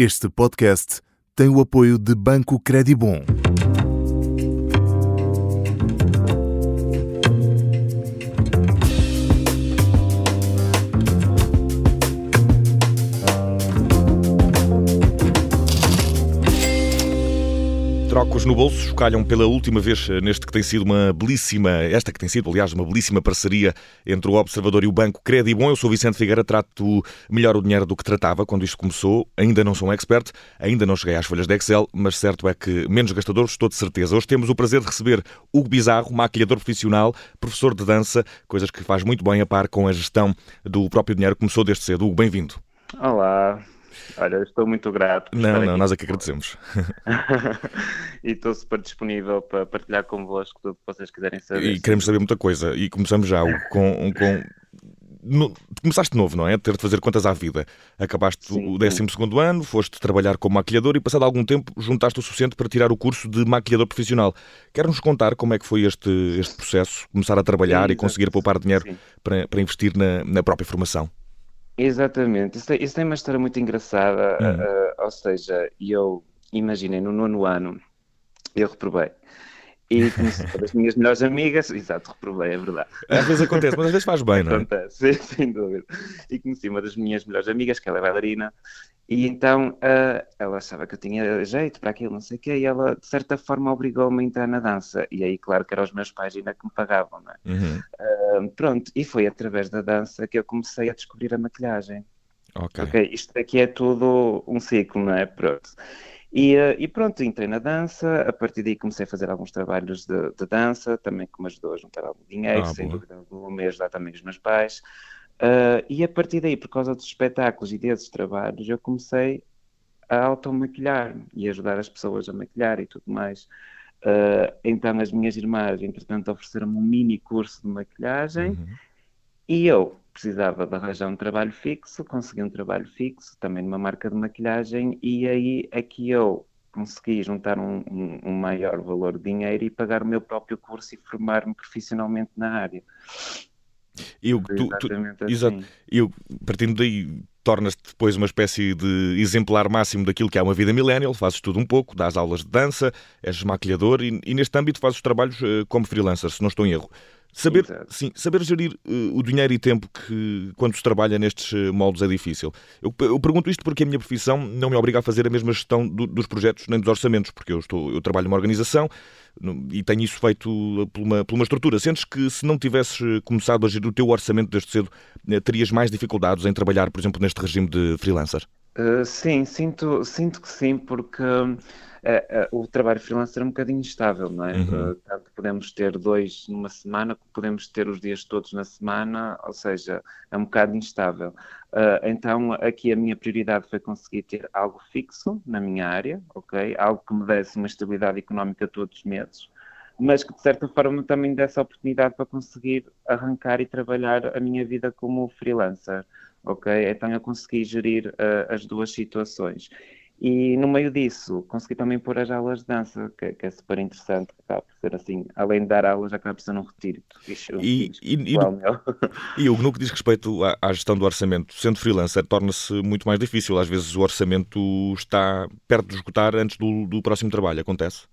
Este podcast tem o apoio de Banco Credibon. Trocos no bolso calham pela última vez eh, neste que tem sido uma belíssima, esta que tem sido, aliás, uma belíssima parceria entre o Observador e o Banco Credibon. Eu sou Vicente Figueira, trato melhor o dinheiro do que tratava quando isto começou. Ainda não sou um expert, ainda não cheguei às folhas de Excel, mas certo é que menos gastador estou de certeza. Hoje temos o prazer de receber Hugo Bizarro, maquilhador profissional, professor de dança, coisas que faz muito bem a par com a gestão do próprio dinheiro. Começou desde cedo. Hugo, bem-vindo. Olá, Olha, estou muito grato. Não, não, aqui. nós é que agradecemos. e estou super disponível para partilhar convosco tudo que vocês quiserem saber. E queremos saber muita coisa. E começamos já com. com... No, começaste novo, não é? Ter de fazer contas à vida. Acabaste sim, o 12 ano, foste trabalhar como maquilhador e, passado algum tempo, juntaste o suficiente para tirar o curso de maquilhador profissional. Quer-nos contar como é que foi este, este processo? Começar a trabalhar sim, e conseguir poupar dinheiro para, para investir na, na própria formação? Exatamente, isso tem, isso tem uma história muito engraçada, uh, uh, ou seja, eu imaginei no nono ano, eu reprovei. E conheci uma das minhas melhores amigas, exato, reprovei, é verdade. Às vezes acontece, mas às vezes faz bem, não é? Acontece, sem dúvida. E conheci uma das minhas melhores amigas, que ela é bailarina, e então uh, ela achava que eu tinha jeito para aquilo, não sei o quê, e ela de certa forma obrigou-me a entrar na dança. E aí, claro que eram os meus pais ainda que me pagavam, não é? Uhum. Uh, pronto, e foi através da dança que eu comecei a descobrir a maquilhagem. Ok. okay isto aqui é tudo um ciclo, não é? Pronto. E, uh, e, pronto, entrei na dança, a partir daí comecei a fazer alguns trabalhos de, de dança, também que me ajudou a juntar algum dinheiro, ah, sem boa. dúvida alguma, e ajudar também os meus pais. Uh, e a partir daí, por causa dos espetáculos e desses trabalhos, eu comecei a automaquilhar e ajudar as pessoas a maquilhar e tudo mais. Uh, então, as minhas irmãs, entretanto, ofereceram-me um mini curso de maquilhagem uhum. e eu precisava de arranjar um trabalho fixo, consegui um trabalho fixo, também numa marca de maquilhagem, e aí é que eu consegui juntar um, um, um maior valor de dinheiro e pagar o meu próprio curso e formar-me profissionalmente na área. Eu, tu, tu, assim. exato. Eu, partindo daí, tornas-te depois uma espécie de exemplar máximo daquilo que é uma vida millennial, fazes tudo um pouco, dás aulas de dança, és maquilhador e, e neste âmbito fazes trabalhos uh, como freelancer, se não estou em erro. Saber, sim, saber gerir uh, o dinheiro e tempo que, quando se trabalha nestes uh, moldes, é difícil. Eu, eu, pergunto isto porque a minha profissão não me obriga a fazer a mesma gestão do, dos projetos nem dos orçamentos, porque eu, estou, eu trabalho numa organização no, e tenho isso feito por uma, por uma estrutura. Sentes que se não tivesses uh, começado a gerir o teu orçamento desde cedo, terias mais dificuldades em trabalhar, por exemplo, neste regime de freelancer? sim, sinto, sinto que sim, porque é, é, o trabalho freelancer é um bocadinho instável, não é? Uhum. Uh, tanto podemos ter dois numa semana, podemos ter os dias todos na semana, ou seja, é um bocado instável. Uh, então, aqui a minha prioridade foi conseguir ter algo fixo na minha área, ok? Algo que me desse uma estabilidade económica todos os meses, mas que de certa forma também desse a oportunidade para conseguir arrancar e trabalhar a minha vida como freelancer, ok? Então, eu consegui gerir uh, as duas situações. E no meio disso, consegui também pôr as aulas de dança, que, que é super interessante, acaba por ser assim, além de dar aulas, acaba por ser um retiro. E, e, e, e, o no que diz respeito à, à, gestão do orçamento, sendo freelancer, torna-se muito mais difícil. Às vezes o orçamento está perto de esgotar antes do, do próximo trabalho, acontece?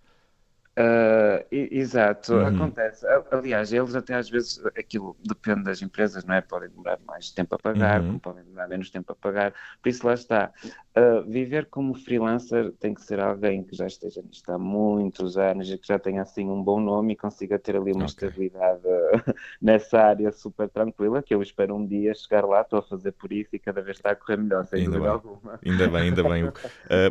Uh, exato, uhum. acontece. Aliás, eles até às vezes, aquilo depende das empresas, não é? Podem demorar mais tempo a pagar, uhum. como podem demorar menos tempo a pagar. Por isso, lá está. Uh, viver como freelancer tem que ser alguém que já esteja nisto há muitos anos e que já tenha assim um bom nome e consiga ter ali uma okay. estabilidade nessa área super tranquila. Que eu espero um dia chegar lá, estou a fazer por isso e cada vez está a correr melhor, sem ainda bem. alguma. Ainda bem, ainda bem. Uh,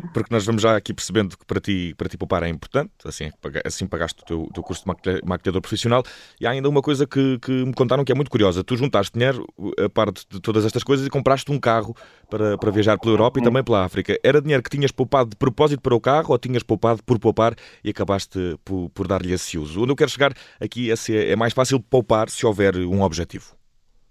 porque nós vamos já aqui percebendo que para ti, para ti poupar é importante, assim é assim pagaste o teu, teu curso de maquilhador profissional. E há ainda uma coisa que, que, me contaram que é muito curiosa. Tu juntaste dinheiro, a parte de todas estas coisas, e compraste um carro para, para viajar pela Europa e também pela África. Era dinheiro que tinhas poupado de propósito para o carro ou tinhas poupado por poupar e acabaste por, por dar-lhe esse uso? Onde eu quero chegar aqui é, é mais fácil poupar se houver um objetivo.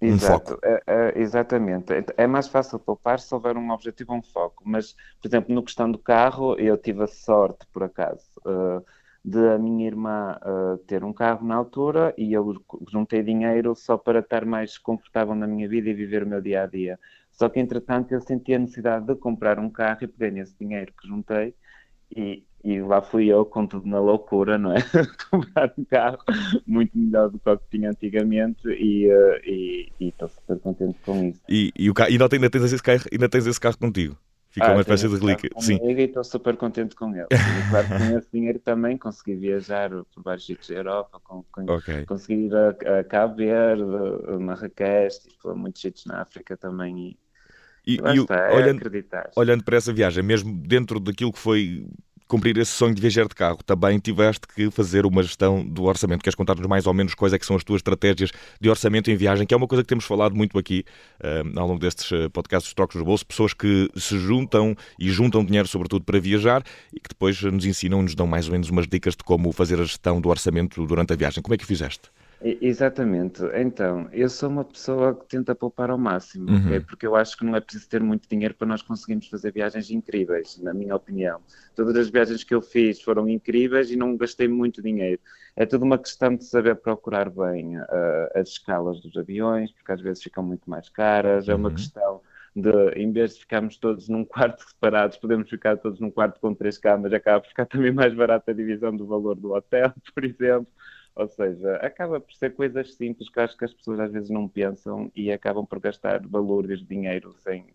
Um Exato, foco. É, é, exatamente. É mais fácil poupar se houver um objetivo ou um foco. Mas, por exemplo, no questão do carro, eu tive a sorte, por acaso, uh, de a minha irmã uh, ter um carro na altura e eu juntei dinheiro só para estar mais confortável na minha vida e viver o meu dia a dia. Só que, entretanto, eu senti a necessidade de comprar um carro e peguei nesse dinheiro que juntei e, e lá fui eu com tudo na loucura, não é? comprar um carro muito melhor do que o que tinha antigamente e uh, estou super contente com isso. E, e, o carro, e ainda, tens esse carro, ainda tens esse carro contigo? Fica ah, uma espécie de relíquia. Sim. E estou super contente com ele. E, claro, com esse dinheiro também consegui viajar por vários sítios da Europa, com, com, okay. consegui ir a, a Cabo Verde, a Marrakech, tipo, a muitos sítios na África também. E, e, e é olhando, olhando para essa viagem, mesmo dentro daquilo que foi cumprir esse sonho de viajar de carro, também tiveste que fazer uma gestão do orçamento. Queres contar-nos mais ou menos quais é que são as tuas estratégias de orçamento em viagem, que é uma coisa que temos falado muito aqui uh, ao longo destes eh, podcasts dos Trocos do Bolso, pessoas que se juntam e juntam dinheiro sobretudo para viajar e que depois nos ensinam, nos dão mais ou menos umas dicas de como fazer a gestão do orçamento durante a viagem. Como é que fizeste? Exatamente. Então, eu sou uma pessoa que tenta poupar ao máximo, uhum. okay? porque eu acho que não é preciso ter muito dinheiro para nós conseguirmos fazer viagens incríveis, na minha opinião. Todas as viagens que eu fiz foram incríveis e não gastei muito dinheiro. É tudo uma questão de saber procurar bem uh, as escalas dos aviões, porque às vezes ficam muito mais caras. Uhum. É uma uhum. questão de, em vez de ficarmos todos num quarto separados, podemos ficar todos num quarto com três camas, acaba por ficar também mais barata a divisão do valor do hotel, por exemplo. Ou seja, acaba por ser coisas simples que acho que as pessoas às vezes não pensam e acabam por gastar valores dinheiro sem,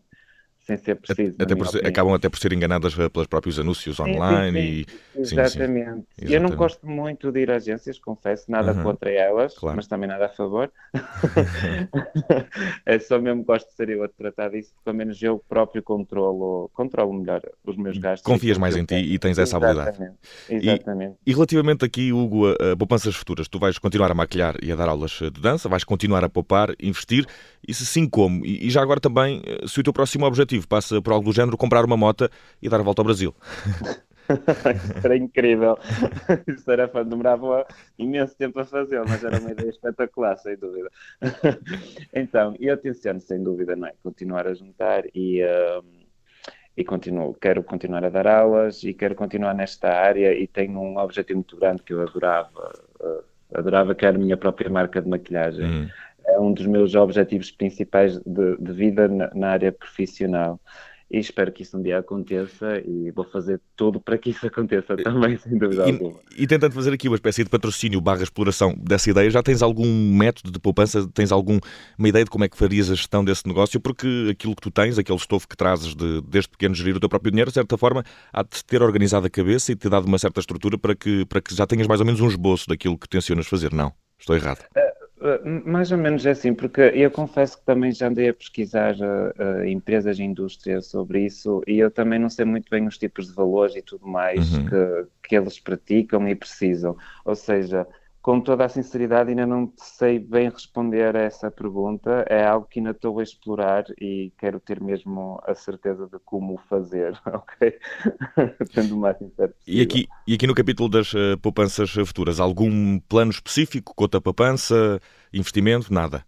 sem ser preciso. Até por acabam até por ser enganadas pelos próprios anúncios sim, online. Sim, sim. E... Exatamente. Sim, Eu não gosto muito de ir a agências, confesso, nada uhum. contra elas, claro. mas também nada a favor. é só mesmo gosto de ser eu a tratar disso, pelo menos eu próprio controlo, controlo melhor os meus gastos. Confias mais em ti e tens essa habilidade. Exatamente. E, e, relativamente aqui, Hugo, a, a poupanças futuras, tu vais continuar a maquilhar e a dar aulas de dança, vais continuar a poupar, investir, e se sim, como? E, e já agora também, eh, se o teu próximo objetivo passa por algo do género, comprar uma moto e dar a volta ao Brasil. Isso era incrível. Isso era demorava imenso tempo a fazer, mas era uma ideia espetacular, sem dúvida. Então, eu tenciono, sem dúvida, não é? Continuar a juntar e, uh, e continuo. Quero continuar a dar aulas e quero continuar nesta área e tenho um objetivo muito grande que eu adorava. Uh, adorava que era a minha própria marca de maquilhagem. Hum é um dos meus objetivos principais de, de vida na, na, área profissional. E espero que isso um dia aconteça e vou fazer tudo para que isso aconteça também, sem dúvida e, alguma. E tentando fazer aqui uma espécie de patrocínio barra exploração dessa ideia, já tens algum método de poupança? Tens alguma ideia de como é que farias a gestão desse negócio? Porque aquilo que tu tens, aquele estofo que trazes de, desde pequeno gerir o teu próprio dinheiro, de certa forma, há de ter organizado a cabeça e te dado uma certa estrutura para que, para que já tenhas mais ou menos um esboço daquilo que tencionas fazer, não? Estou errado. É mais ou menos é assim, porque eu confesso que também já andei a pesquisar uh, uh, empresas e indústrias sobre isso e eu também não sei muito bem os tipos de valores e tudo mais uhum. que, que eles praticam e precisam. Ou seja, com toda a sinceridade, ainda não sei bem responder a essa pergunta. É algo que ainda estou a explorar e quero ter mesmo a certeza de como fazer, ok? Sendo o mais sincero E aqui, e aqui no capítulo das uh, poupanças futuras, algum plano específico? Conta poupança, investimento, nada?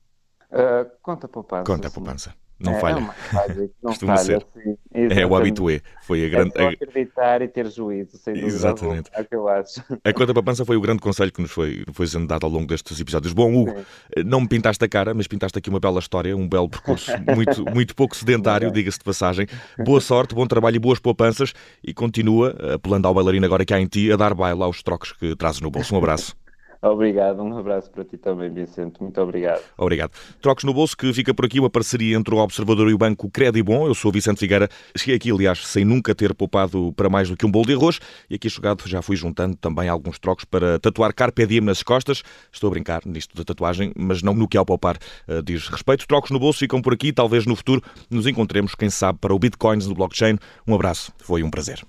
Uh, conta poupança. Conta poupança. Não é, falha. É, não falha, ser. Sim, é o habitué. Foi a grande. É acreditar e ter juízo, sem dúvida. Exatamente. É o que eu acho. A conta para a pança foi o grande conselho que nos foi, foi sendo dado ao longo destes episódios. Bom, Hugo, sim. não me pintaste a cara, mas pintaste aqui uma bela história, um belo percurso, muito, muito pouco sedentário, diga-se de passagem. Boa sorte, bom trabalho e boas poupanças. E continua, apelando ao bailarino agora que há em ti, a dar baile aos trocos que trazes no bolso. Um abraço. Obrigado, um abraço para ti também, Vicente. Muito obrigado. Obrigado. Trocos no bolso, que fica por aqui uma parceria entre o Observador e o Banco Credibon. Eu sou Vicente Figueira. Cheguei aqui, aliás, sem nunca ter poupado para mais do que um bolo de arroz. E aqui chegado já fui juntando também alguns trocos para tatuar Carpe Diem nas costas. Estou a brincar nisto da tatuagem, mas não no que ao poupar uh, diz respeito. Trocos no bolso ficam por aqui. Talvez no futuro nos encontremos, quem sabe, para o Bitcoins no blockchain. Um abraço. Foi um prazer.